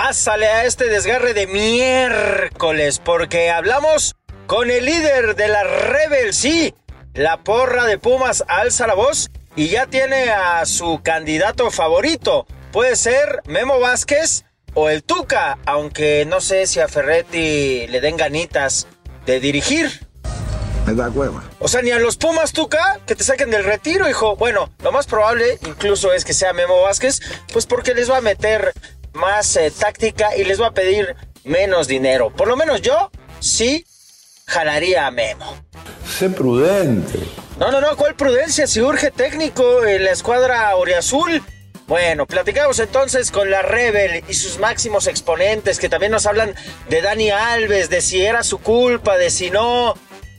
pásale a este desgarre de miércoles, porque hablamos con el líder de la Rebel, sí, la porra de Pumas alza la voz y ya tiene a su candidato favorito. Puede ser Memo Vázquez o el Tuca, aunque no sé si a Ferretti le den ganitas de dirigir. Me da cueva. O sea, ni a los Pumas Tuca que te saquen del retiro, hijo. Bueno, lo más probable incluso es que sea Memo Vázquez, pues porque les va a meter más eh, táctica y les va a pedir menos dinero. Por lo menos yo sí jalaría a Memo. Sé prudente. No, no, no, ¿cuál prudencia? Si urge técnico en la escuadra Oriazul. Bueno, platicamos entonces con la Rebel y sus máximos exponentes que también nos hablan de Dani Alves, de si era su culpa, de si no,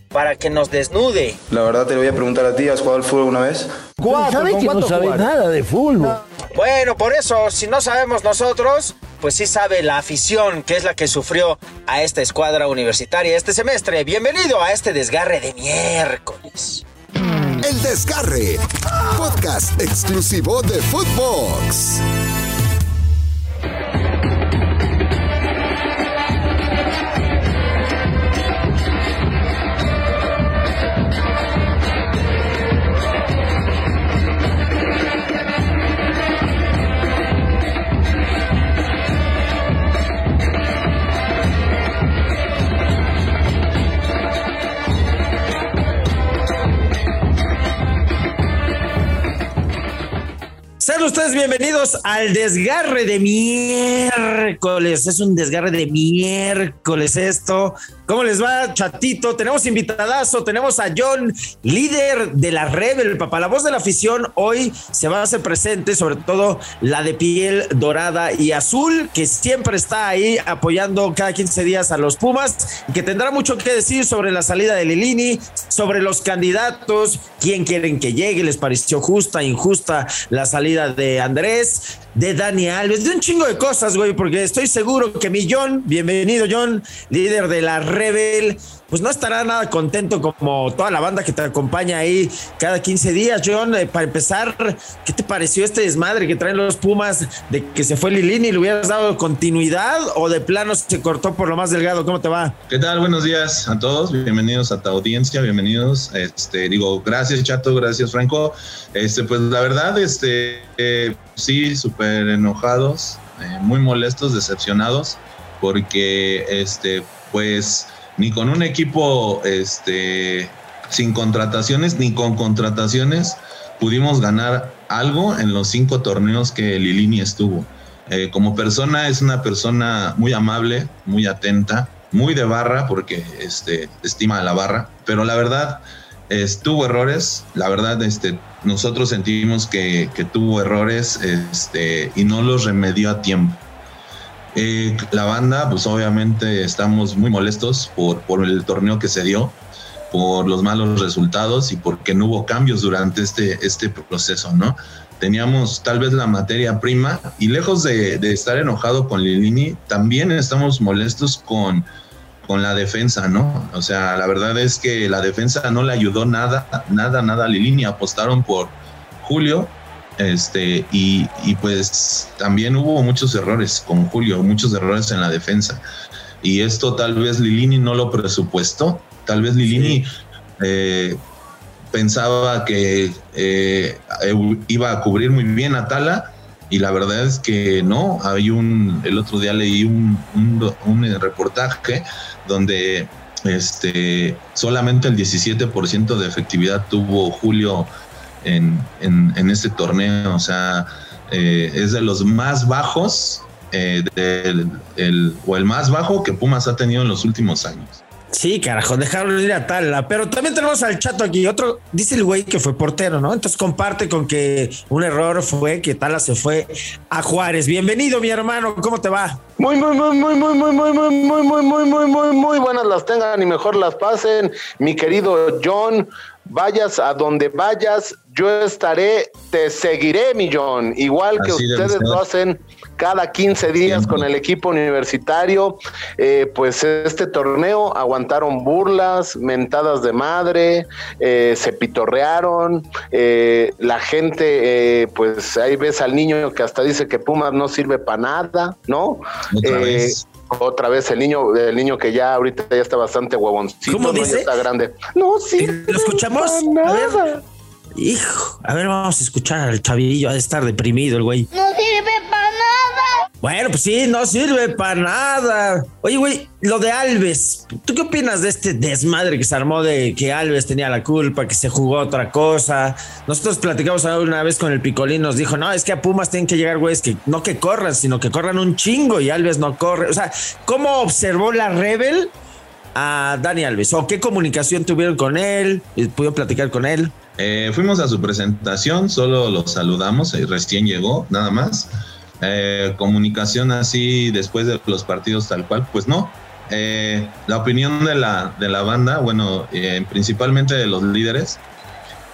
para que nos desnude. La verdad te lo voy a preguntar a ti, ¿has jugado al fútbol una vez? ¿Sabe que no sabe nada de fútbol? Bueno, por eso, si no sabemos nosotros, pues sí sabe la afición, que es la que sufrió a esta escuadra universitaria este semestre. Bienvenido a este desgarre de miércoles. El Desgarre, podcast exclusivo de Footbox. said Ustedes bienvenidos al desgarre de miércoles. Es un desgarre de miércoles esto. ¿Cómo les va, chatito? Tenemos invitadazo, tenemos a John, líder de la Rebel, papá. La voz de la afición hoy se va a hacer presente, sobre todo la de piel dorada y azul, que siempre está ahí apoyando cada 15 días a los Pumas y que tendrá mucho que decir sobre la salida de Lilini, sobre los candidatos, quién quieren que llegue, les pareció justa, injusta la salida de Andrés, de Dani Alves, de un chingo de cosas, güey, porque estoy seguro que mi John, bienvenido John, líder de la Rebel, pues no estará nada contento como toda la banda que te acompaña ahí cada 15 días. John, eh, para empezar, ¿qué te pareció este desmadre que traen los Pumas de que se fue Lilini? ¿Le hubieras dado continuidad o de plano se cortó por lo más delgado? ¿Cómo te va? ¿Qué tal? Buenos días a todos. Bienvenidos a tu audiencia. Bienvenidos. Este, digo, gracias, Chato. Gracias, Franco. Este, pues la verdad, este, eh, sí, súper enojados, eh, muy molestos, decepcionados, porque, este, pues, ni con un equipo, este, sin contrataciones, ni con contrataciones, pudimos ganar algo en los cinco torneos que Lilini estuvo. Eh, como persona es una persona muy amable, muy atenta, muy de barra porque este, estima la barra, pero la verdad tuvo errores, la verdad este, nosotros sentimos que, que tuvo errores este, y no los remedió a tiempo. Eh, la banda, pues obviamente estamos muy molestos por, por el torneo que se dio, por los malos resultados y porque no hubo cambios durante este, este proceso, ¿no? Teníamos tal vez la materia prima y lejos de, de estar enojado con Lilini, también estamos molestos con, con la defensa, ¿no? O sea, la verdad es que la defensa no le ayudó nada, nada, nada a Lilini. Apostaron por Julio, este, y, y, pues también hubo muchos errores con Julio, muchos errores en la defensa. Y esto tal vez Lilini no lo presupuestó. Tal vez Lilini sí. eh, pensaba que eh, iba a cubrir muy bien a Tala y la verdad es que no. Hay un, el otro día leí un, un, un reportaje donde este, solamente el 17% de efectividad tuvo Julio en, en, en este torneo. O sea, eh, es de los más bajos eh, del, el, o el más bajo que Pumas ha tenido en los últimos años. Sí, carajo, dejaron ir a Tala. Pero también tenemos al chato aquí. Otro, dice el güey que fue portero, ¿no? Entonces comparte con que un error fue que Tala se fue a Juárez. Bienvenido, mi hermano. ¿Cómo te va? Muy, muy, muy, muy, muy, muy, muy, muy, muy, muy, muy, muy, muy, muy buenas las tengan y mejor las pasen. Mi querido John, vayas a donde vayas, yo estaré, te seguiré, millón, igual que ustedes lo hacen cada 15 días con el equipo universitario. Eh, pues este torneo aguantaron burlas, mentadas de madre, eh, se pitorrearon, eh, la gente, pues ahí ves al niño que hasta dice que Pumas no sirve para nada, ¿no? Otra vez. Otra vez el niño, el niño que ya ahorita ya está bastante huevoncito, ¿Cómo ¿no? Ya dice? está grande. No, sí. ¿Lo escuchamos? A ver. Hijo, a ver, vamos a escuchar al chavillo, ha de estar deprimido el güey. No sirve. Bueno, pues sí, no sirve para nada. Oye, güey, lo de Alves, ¿tú qué opinas de este desmadre que se armó de que Alves tenía la culpa, que se jugó otra cosa? Nosotros platicamos una vez con el Picolín, nos dijo, no, es que a Pumas tienen que llegar güeyes que no que corran, sino que corran un chingo y Alves no corre. O sea, ¿cómo observó la Rebel a Dani Alves? ¿O qué comunicación tuvieron con él? ¿Pudieron platicar con él? Eh, fuimos a su presentación, solo lo saludamos, eh, recién llegó, nada más. Eh, comunicación así después de los partidos tal cual, pues no. Eh, la opinión de la, de la banda, bueno, eh, principalmente de los líderes.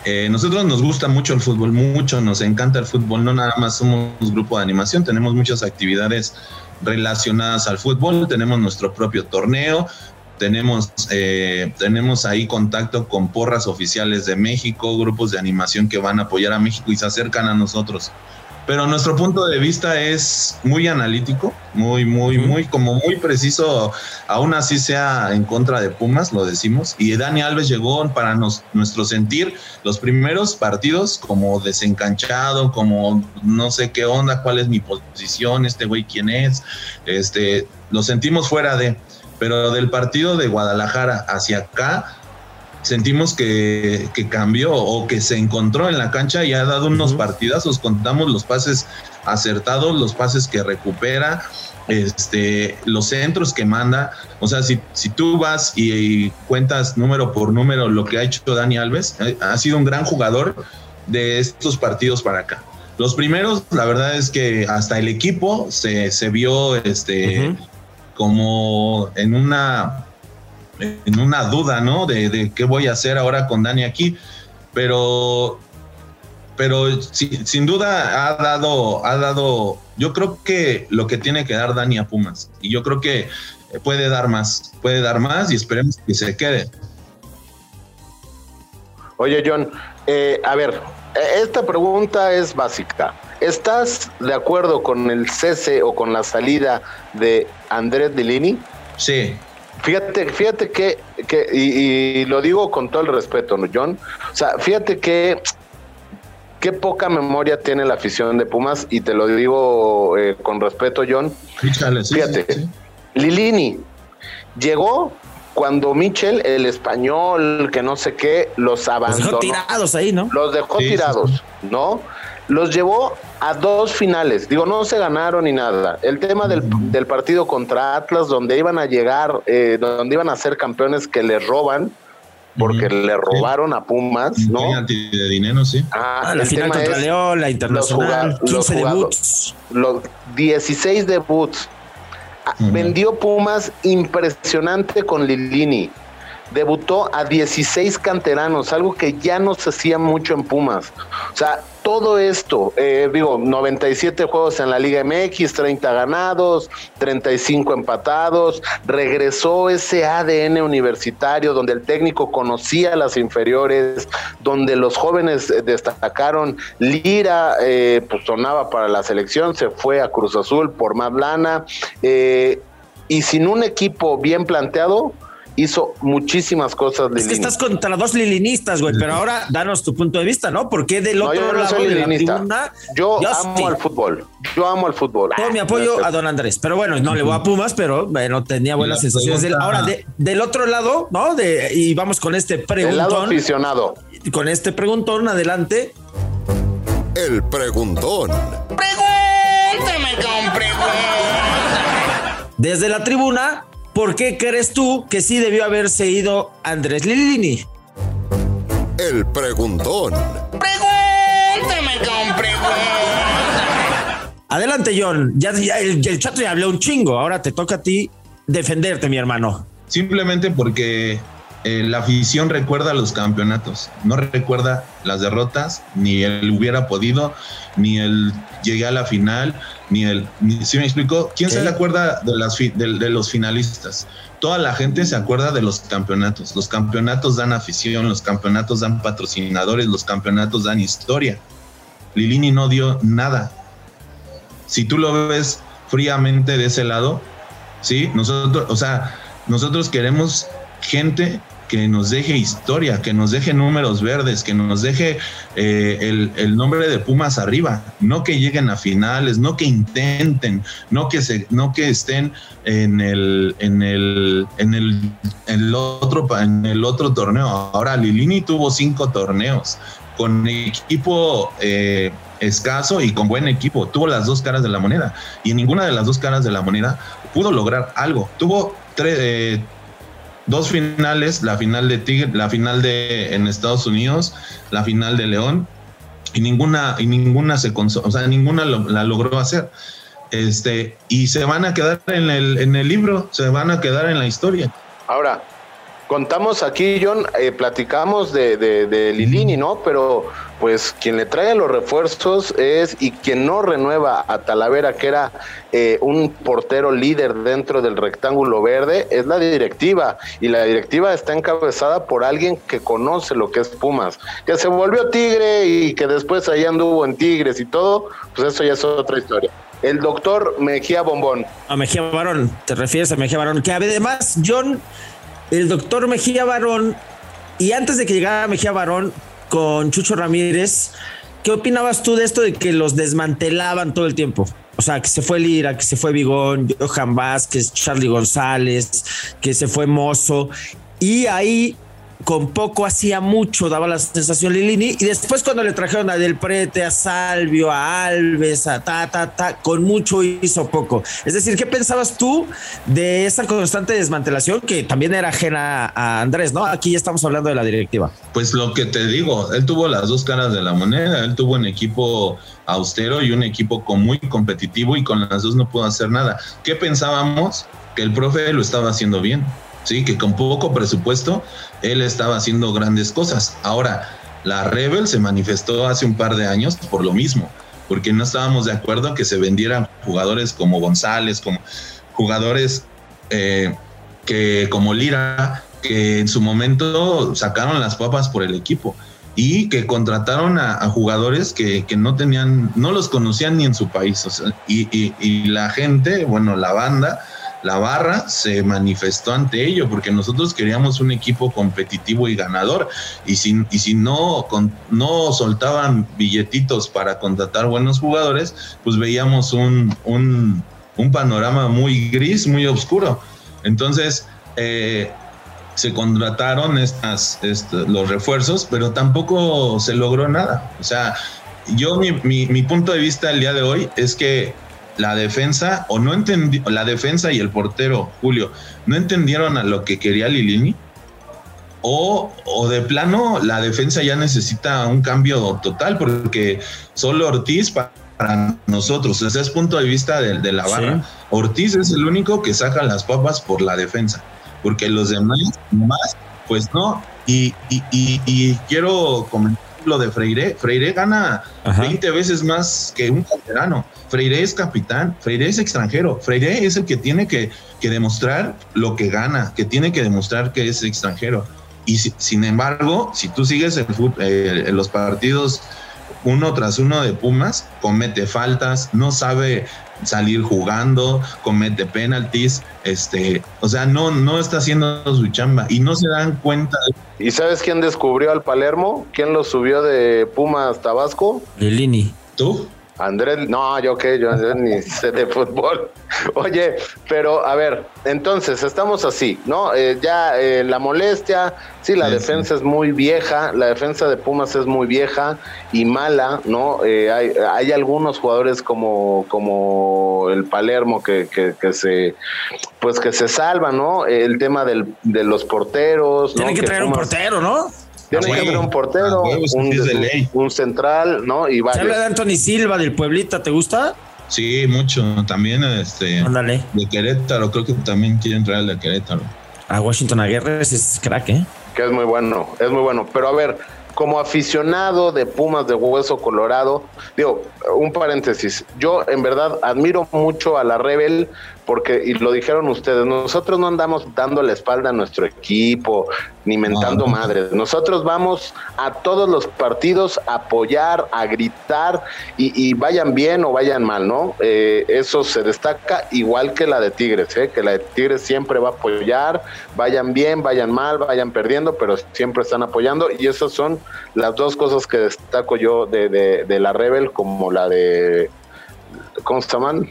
Eh, nosotros nos gusta mucho el fútbol, mucho, nos encanta el fútbol, no nada más somos grupo de animación, tenemos muchas actividades relacionadas al fútbol, tenemos nuestro propio torneo, tenemos, eh, tenemos ahí contacto con porras oficiales de México, grupos de animación que van a apoyar a México y se acercan a nosotros. Pero nuestro punto de vista es muy analítico, muy, muy, muy, como muy preciso, aún así sea en contra de Pumas, lo decimos. Y Dani Alves llegó para nos- nuestro sentir los primeros partidos como desencanchado, como no sé qué onda, cuál es mi posición, este güey quién es, este, lo sentimos fuera de, pero del partido de Guadalajara hacia acá, sentimos que, que cambió o que se encontró en la cancha y ha dado unos partidazos. Contamos los pases acertados, los pases que recupera, este, los centros que manda. O sea, si, si tú vas y, y cuentas número por número lo que ha hecho Dani Alves, eh, ha sido un gran jugador de estos partidos para acá. Los primeros, la verdad es que hasta el equipo se, se vio este, como en una en una duda, ¿no? De, de qué voy a hacer ahora con Dani aquí, pero pero sí, sin duda ha dado ha dado yo creo que lo que tiene que dar Dani a Pumas y yo creo que puede dar más, puede dar más y esperemos que se quede. Oye, John, eh, a ver, esta pregunta es básica. ¿Estás de acuerdo con el cese o con la salida de Andrés Delini? Sí, Fíjate, fíjate que, que y, y lo digo con todo el respeto, ¿no, John? O sea, fíjate que qué poca memoria tiene la afición de Pumas y te lo digo eh, con respeto, John. sí, Fíjate. sí, sí. Lilini llegó cuando Michel, el español, que no sé qué, los Los abandonó. dejó tirados ahí, ¿no? Los dejó Sí, sí, tirados, sí. ¿no? Los llevó a dos finales. Digo, no se ganaron ni nada. El tema del, del partido contra Atlas, donde iban a llegar, eh, donde iban a ser campeones que les roban, porque le robaron a Pumas, ¿no? De dinero, sí. Ah, Ah, la el final tema contra es León, la internacional, los juga- 15 los jugadores. debuts. los 16 debuts. Ah, Ujú. Vendió Pumas impresionante con Lilini. Debutó a 16 canteranos, algo que ya no se hacía mucho en Pumas. O sea, todo esto, eh, digo, 97 juegos en la Liga MX, 30 ganados, 35 empatados, regresó ese ADN universitario donde el técnico conocía las inferiores, donde los jóvenes eh, destacaron, Lira eh, pues sonaba para la selección, se fue a Cruz Azul por más eh, y sin un equipo bien planteado, hizo muchísimas cosas. Es que Lilini. estás contra dos lilinistas, güey, pero ahora danos tu punto de vista, ¿no? Porque del No, otro yo no lado soy de la tribuna, Yo, yo amo sí. al fútbol. Yo amo al fútbol. todo mi Ah, apoyo a don Andrés. Pero bueno, no le voy a Pumas, pero bueno, tenía buenas sensaciones. de él. pregunta- Ahora, de- del otro lado, ¿no? De, y vamos con este lado preguntón. aficionado. Con este preguntón, adelante. El preguntón. Desde la tribuna, ¿por qué crees tú que sí debió haberse ido Andrés Lilini? El preguntón. Adelante, John. Ya, ya el, el chato ya habló un chingo. Ahora te toca a ti defenderte, mi hermano. Simplemente porque eh, la afición recuerda los campeonatos, no recuerda las derrotas, ni el hubiera podido, ni el llegué a la final, ni el, si me explico, ¿quién se acuerda de, las, de, los finalistas? Toda la gente se acuerda de los campeonatos. Los campeonatos dan afición, los campeonatos dan patrocinadores, los campeonatos dan historia. Lilini no dio nada. Si tú lo ves fríamente de ese lado, sí, nosotros, o sea, nosotros queremos gente que nos deje historia, que nos deje números verdes, que nos deje eh, el, nombre de Pumas arriba, no que lleguen a finales, no que intenten, no que se, no que estén en el, en el, en el, otro, en el otro torneo. Ahora Lilini tuvo cinco torneos con equipo eh, escaso y con buen equipo. Tuvo las dos caras de la moneda y en ninguna de las dos caras de la moneda pudo lograr algo. Tuvo tres, eh, dos finales, la final de Tigre, la final de en Estados Unidos, la final de León y ninguna y ninguna se o sea, ninguna la logró hacer. Este, y se van a quedar en el en el libro, se van a quedar en la historia. Ahora, contamos aquí, John, eh, platicamos de, de, Lilini, ¿no? Pero pues quien le trae los refuerzos es y quien no renueva a Talavera, que era eh, un portero líder dentro del rectángulo verde, es la directiva. Y la directiva está encabezada por alguien que conoce lo que es Pumas, que se volvió Tigre y que después ahí anduvo en Tigres y todo, pues eso ya es otra historia. El doctor Mejía Bombón. A Mejía Barón, te refieres a Mejía Barón, que además John el doctor Mejía Barón, y antes de que llegara Mejía Barón con Chucho Ramírez, ¿qué opinabas tú de esto de que los desmantelaban todo el tiempo? O sea, que se fue Lira, que se fue Vigón, Johan Vázquez, Charlie González, que se fue Mozo. Y ahí con poco hacía mucho, daba la sensación Lilini. Y después cuando le trajeron a Del Prete, a Salvio, a Alves, a ta, con mucho hizo poco. Es decir, ¿qué pensabas tú de esa constante desmantelación que también era ajena a Andrés, ¿no? Aquí ya estamos hablando de la directiva. Pues lo que te digo, él tuvo las dos caras de la moneda, él tuvo un equipo austero y un equipo muy competitivo y con las dos no pudo hacer nada. ¿Qué pensábamos? Que el profe lo estaba haciendo bien ¿sí? Que con poco presupuesto él estaba haciendo grandes cosas. Ahora, la Rebel se manifestó hace un par de años por lo mismo, porque no estábamos de acuerdo que se vendieran jugadores como González, como jugadores eh, que como Lira, que en su momento sacaron las papas por el equipo y que contrataron a, jugadores que, no tenían, no los conocían ni en su país. y, y la gente, bueno, la banda, la barra se manifestó ante ello, porque nosotros queríamos un equipo competitivo y ganador, y si, y si no, no soltaban billetitos para contratar buenos jugadores, pues veíamos un, un, panorama muy gris, muy oscuro. Entonces, eh, se contrataron los refuerzos, pero tampoco se logró nada. O sea, yo mi punto de vista el día de hoy es que la defensa o no entendió, la defensa y el portero Julio no entendieron a lo que quería Lilini o, o, de plano la defensa ya necesita un cambio total porque solo Ortiz para, nosotros, desde ese punto de vista de, la barra, Ortiz es el único que saca las papas por la defensa, porque los demás, más, pues no. Y, y, y quiero comentar lo de Freire. Freire gana 20 veces más que un canterano. Freire es capitán, Freire es extranjero. Freire es el que tiene que, demostrar lo que gana, que tiene que demostrar que es extranjero. Y sin embargo, si tú sigues el, eh, los partidos uno tras uno de Pumas, comete faltas, no sabe salir jugando, comete penaltis, este, o sea, no, no está haciendo su chamba y no se dan cuenta. ¿Y sabes quién descubrió al Palermo? ¿Quién lo subió de Pumas Tabasco? Lini. ¿Tú? Andrés, no, yo qué, yo ni sé de fútbol. Oye, pero a ver, entonces estamos así, ¿no? Eh, ya eh, la molestia, sí, la defensa es muy vieja, la defensa de Pumas es muy vieja y mala, ¿no? Eh, hay, hay, algunos jugadores como, como el Palermo que, que, que, se, pues que se salvan, ¿no? El tema del, de los porteros. Tiene que, traer un portero, ¿no? Tiene que haber un portero, un, central, ¿no? Y ¿Se habla de Anthony Silva del Pueblita? ¿Te gusta? Sí, mucho. También este, Ándale. de Querétaro, creo que también quiere entrar al de Querétaro. A Washington Aguirre es crack, ¿eh? que es muy bueno, es muy bueno. Pero a ver, como aficionado de Pumas de Hueso Colorado, digo, un paréntesis, yo en verdad admiro mucho a la Rebel porque, y lo dijeron ustedes, nosotros no andamos dando la espalda a nuestro equipo, ni mentando madres. Nosotros vamos a todos los partidos a apoyar, a gritar, y, vayan bien o vayan mal, ¿no? Eh, eso se destaca igual que la de Tigres, ¿eh? que la de Tigres siempre va a apoyar, vayan bien, vayan mal, vayan perdiendo, pero siempre están apoyando, y esas son las dos cosas que destaco yo de, de la Rebel, como la de... ¿Cómo se llaman?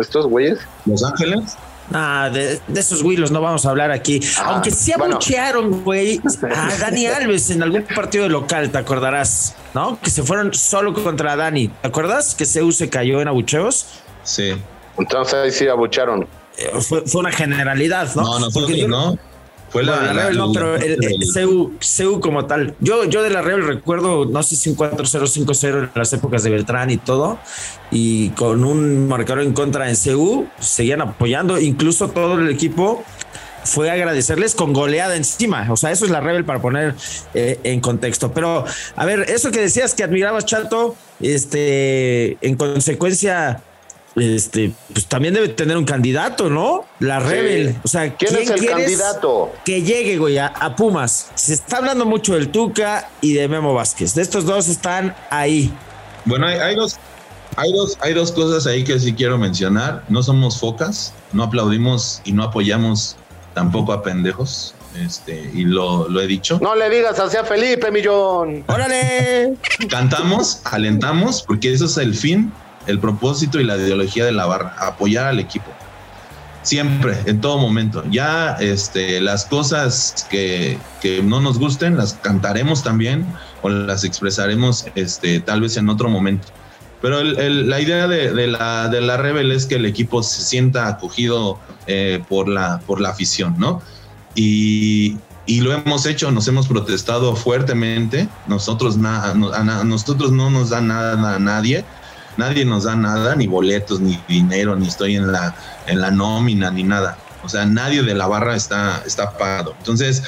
Estos güeyes? ¿Los Ángeles? Ah, de, esos güeyes no vamos a hablar aquí. Ah, Aunque sí abuchearon, güey, a Dani Alves en algún partido de local, te acordarás, ¿no? Que se fueron solo contra Dani. ¿Te acuerdas que Zeus se cayó en abucheos? Sí. Entonces ahí sí abucharon. Eh, fue, una generalidad, ¿no? No, no, Porque no. Fue la, Rebel, no, pero el, CEU, como tal. Yo, yo de la Rebel recuerdo, no sé si un 4-0-5-0 en las épocas de Beltrán y todo, y con un marcador en contra en CEU, seguían apoyando, incluso todo el equipo fue agradecerles con goleada encima. O sea, eso es la Rebel para poner eh, en contexto. Pero, a ver, eso que decías que admirabas, Chato, este, en consecuencia este, pues también debe tener un candidato, ¿no? La Rebel. O sea, ¿quién, es el candidato? Que llegue, güey, a, Pumas. Se está hablando mucho del Tuca y de Memo Vázquez. De estos dos están ahí. Bueno, hay, dos. Hay dos, hay dos cosas ahí que sí quiero mencionar. No somos focas, no aplaudimos y no apoyamos tampoco a pendejos. Este, y lo, lo he dicho. No le digas así a Felipe, millón. ¡Órale! Cantamos, alentamos, porque eso es el fin el propósito y la ideología de la barra, apoyar al equipo. Siempre, en todo momento. Ya este, las cosas que, no nos gusten, las cantaremos también o las expresaremos este, tal vez en otro momento. Pero la idea de, la, de la Rebel es que el equipo se sienta acogido eh, por, la, por la afición, ¿no? Y, lo hemos hecho, nos hemos protestado fuertemente. Nosotros, nosotros no nos da nada a nadie nadie nos da nada, ni boletos, ni dinero, ni estoy en la, en la nómina, ni nada. O sea, nadie de la barra está, está pagado. Entonces,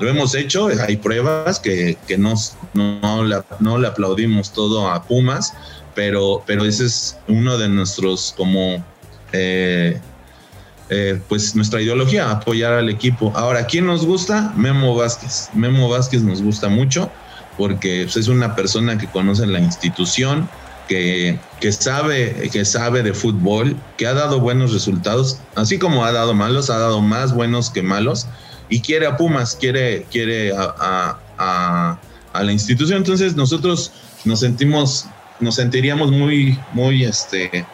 lo hemos hecho, hay pruebas que, que nos, no, le, no le aplaudimos todo a Pumas, pero, pero ese es uno de nuestros como... Eh, eh, pues nuestra ideología, apoyar al equipo. Ahora, ¿quién nos gusta? Memo Vázquez. Memo Vázquez nos gusta mucho porque pues, es una persona que conoce la institución, que, sabe, que sabe de fútbol, que ha dado buenos resultados, así como ha dado malos, ha dado más buenos que malos, y quiere a Pumas, quiere, quiere a, la institución. Entonces nosotros nos sentimos, nos sentiríamos muy, muy este,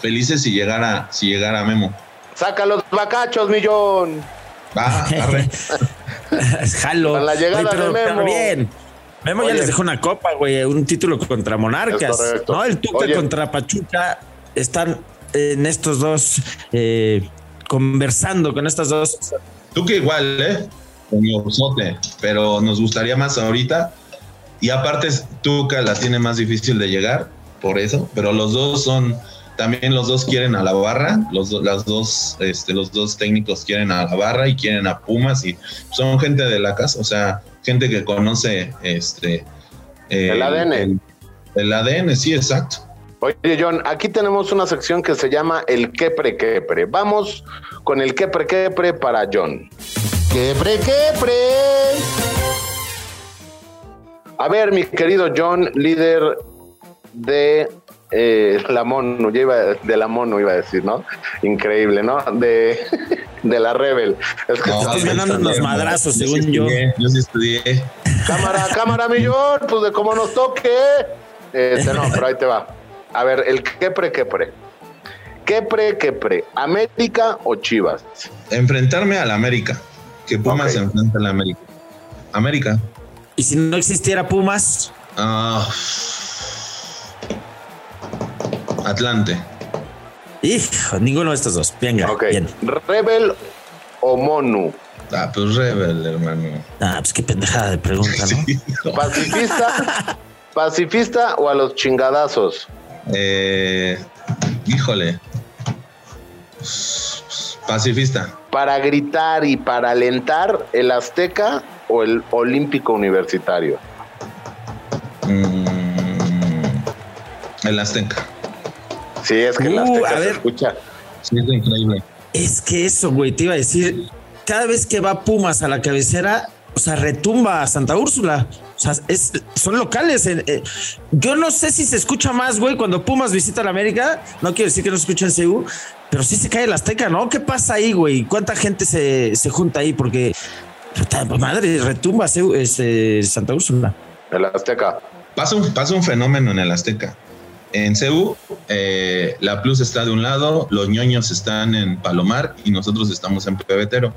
felices si llegara, si llegara Memo. Saca los bacachos, millón. Va, Jalo. la llegada de Memo. bien. Memo ya les dejó una copa, güey, un título contra Monarcas. ¿no? El Tuca contra Pachuca están en estos dos eh, conversando con estas dos. Tuca igual, ¿eh? Con pero nos gustaría más ahorita. Y aparte, Tuca la tiene más difícil de llegar, por eso, pero los dos son también los dos quieren a la barra, los, las dos, este, los dos técnicos quieren a la barra y quieren a Pumas y son gente de la casa, o sea, gente que conoce este el ADN. El, ADN, sí, exacto. Oye, John, aquí tenemos una sección que se llama el quepre quepre. Vamos con el quepre quepre para John. Quepre quepre. A ver, mi querido John, líder de eh, la mono, iba, de la mono iba a decir, ¿no? Increíble, ¿no? De, de la Rebel. Es que estás ganando unos madrazos, según yo. Yo sí estudié. Cámara, cámara, millón, pues de cómo nos toque. Este, no, pero ahí te va. A ver, el quepre, quepre. Quepre, quepre. ¿América o Chivas? Enfrentarme a la América. Que Pumas se enfrenta a la América. América. ¿Y si no existiera Pumas? Ah. Atlante. Hijo, ninguno de estos dos. Venga, bien. ¿Rebel o Monu? Ah, pues Rebel, hermano. Ah, pues qué pendejada de pregunta, ¿no? ¿Pacifista? ¿Pacifista o a los chingadazos? Eh, híjole. Pacifista. Para gritar y para alentar, el Azteca o el Olímpico Universitario? Mm, el Azteca. Sí, es que el Uh, Azteca a se escucha. Sí, es increíble. Es que eso, güey, te iba a decir, cada vez que va Pumas a la cabecera, o sea, retumba a Santa Úrsula. O sea, es, son locales. en- eh, yo no sé si se escucha más, güey, cuando Pumas visita la América. No quiero decir que no se escucha en CU, pero sí se cae el Azteca, ¿no? ¿Qué pasa ahí, güey? ¿Cuánta gente se, se junta ahí? Porque, puta madre, retumba CU, este, Santa Úrsula. El Azteca. Pasa un, pasa un fenómeno en el Azteca. En CEU, eh, la Plus está de un lado, los ñoños están en Palomar y nosotros estamos en Pebetero.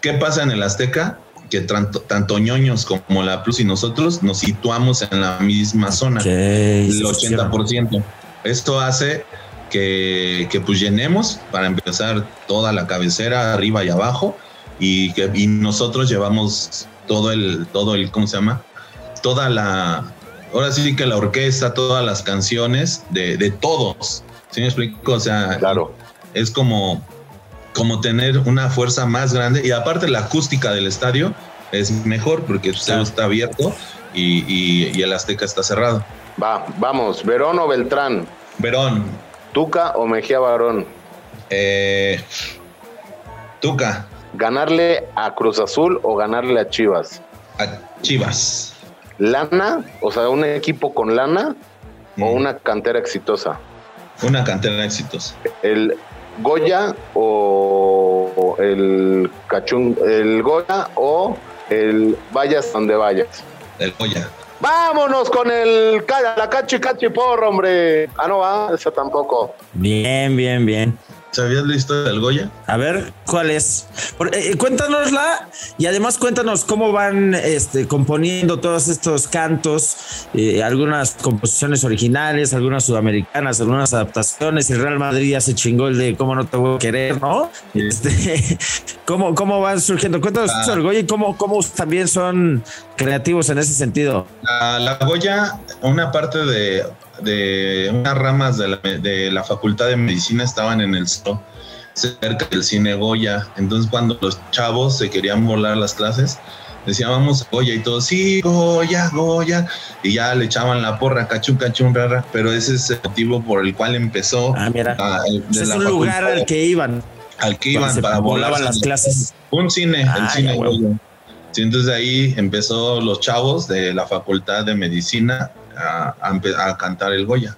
¿Qué pasa en el Azteca? Que tanto, tanto ñoños como la Plus y nosotros nos situamos en la misma zona, el sí, sí, sí. 80%. Esto hace que, que pues llenemos para empezar toda la cabecera arriba y abajo y que y nosotros llevamos todo el todo el ¿cómo se llama? toda la ahora sí que la orquesta todas las canciones de, de todos ¿sí me explico? o sea Claro. es como como tener una fuerza más grande y aparte la acústica del estadio es mejor porque el estadio está abierto y, y- y el Azteca está cerrado Va, vamos. Verón o Beltrán. Verón Tuca o Mejía Barón. eh, Tuca Ganarle a Cruz Azul o ganarle a Chivas. a Chivas Lana, o sea, un equipo con lana o una cantera exitosa. una cantera de éxitos El Goya o el Cachún, el Goya o el Vayas donde vayas. el Goya Vámonos con el la cachi cachi porro, hombre. Ah, no va, esa tampoco. Bien, bien, bien. ¿Sabías la historia del Goya? A ver, ¿cuál es? Eh, eh, cuéntanosla y además cuéntanos cómo van este, componiendo todos estos cantos, eh, algunas composiciones originales, algunas sudamericanas, algunas adaptaciones. El Real Madrid ya se chingó el de cómo no te voy a querer, ¿no? Este, ¿cómo, ¿Cómo van surgiendo? Cuéntanos Ah. del Goya y cómo, cómo también son creativos en ese sentido. La, la Goya, una parte de, de unas ramas de la, de la Facultad de Medicina estaban en el zoo, cerca del cine Goya. Entonces, cuando los chavos se querían volar las clases, decían, vamos a Goya y todos, sí, Goya, Goya. Y ya le echaban la porra, cachun, cachun, rara. Pero ese es el motivo por el cual empezó. Ah, mira. ah, el- de es la un lugar al que iban. al que iban para volar las clases. Un cine, Ah, el cine. Goya. Sí, entonces de ahí empezó los chavos de la Facultad de Medicina a, a a cantar el Goya.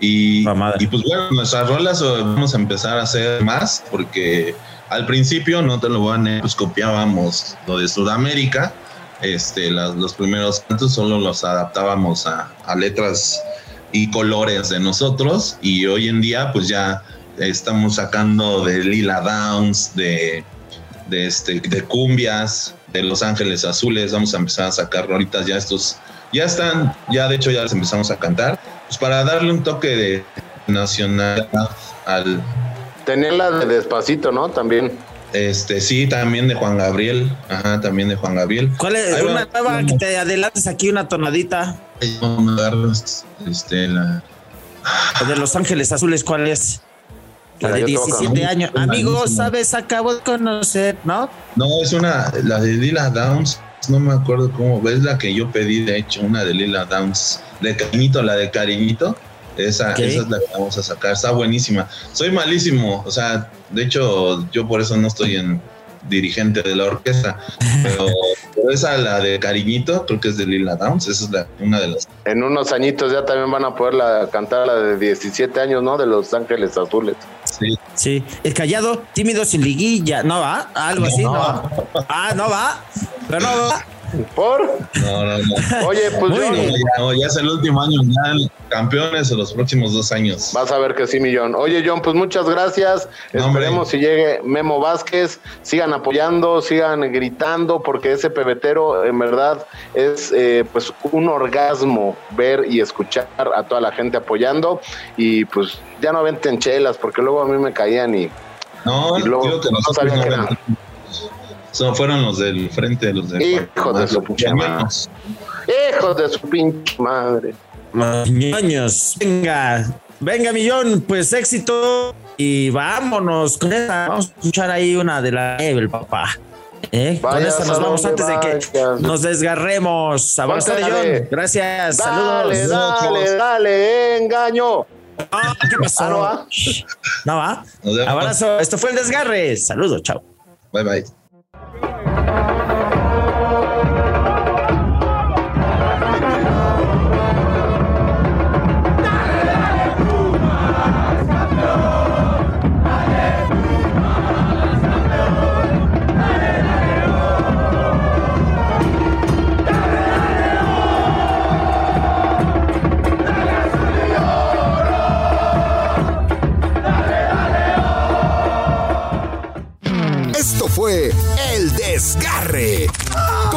Y, y pues bueno, nuestras rolas eh, vamos a empezar a hacer más porque al principio, no te lo voy a negar, pues copiábamos lo de Sudamérica. Este, las- los primeros cantos solo los adaptábamos a, a letras y colores de nosotros y hoy en día pues ya estamos sacando de Lila Downs, de, de, este, de cumbias, de Los Ángeles Azules, vamos a empezar a sacar ahorita ya estos, ya están, ya de hecho ya les empezamos a cantar, pues para darle un toque de nacionalidad al, Tenía la de despacito, ¿no? También. este, sí, también de Juan Gabriel, ajá, también de Juan Gabriel. ¿Cuál es? Ahí Una va. nueva que te adelantes aquí, una tonadita. Este, la, De Los Ángeles Azules, ¿cuál es? La de yo tengo 17 acá. años. Una Amigo, misma. ¿sabes? Acabo de conocer, ¿no? No, es una, la de Lila Downs, no me acuerdo cómo, es la que yo pedí, de hecho, una de Lila Downs, de cariñito, la de cariñito, esa, esa es la que vamos a sacar, está buenísima. Soy malísimo, o sea, de hecho, yo por eso no estoy en dirigente de la orquesta, pero, pero esa, la de cariñito, creo que es de Lila Downs, esa es la, una de las... En unos añitos ya también van a poder la, cantar la de 17 años, ¿no? De Los Ángeles Azules. Sí, Sí. El callado, tímido sin liguilla. ¿No va? Algo así, ¿no? va? Ah, no va. Pero no va. ¿Por? no, no, no. Oye, pues yo-. No, ya, no, ya es el último año, ya campeones en los próximos dos años. Vas a ver que sí, millón. Oye, John, pues muchas gracias. No, hombre. Esperemos si llegue Memo Vázquez. Sigan apoyando, sigan gritando, porque ese pebetero, en verdad, es eh, pues un orgasmo ver y escuchar a toda la gente apoyando. Y pues ya no venten chelas, porque luego a mí me caían y No, Y luego que no sabía que era. Son, fueron los del frente, los del. Hijo de su pinche madre. Hijo de su pinche madre. Mañaños, venga. Venga, millón, pues éxito. Y vámonos con esta. Vamos a escuchar ahí una de la el papá. Eh, con esta nos vamos antes de que nos desgarremos. Abrazo de John. Gracias. Saludos. Dale, dale, dale, engaño. Ah, ¿qué pasó? Ah, no va. No va. Abrazo. Esto fue el desgarre. Saludos, chao. Bye bye.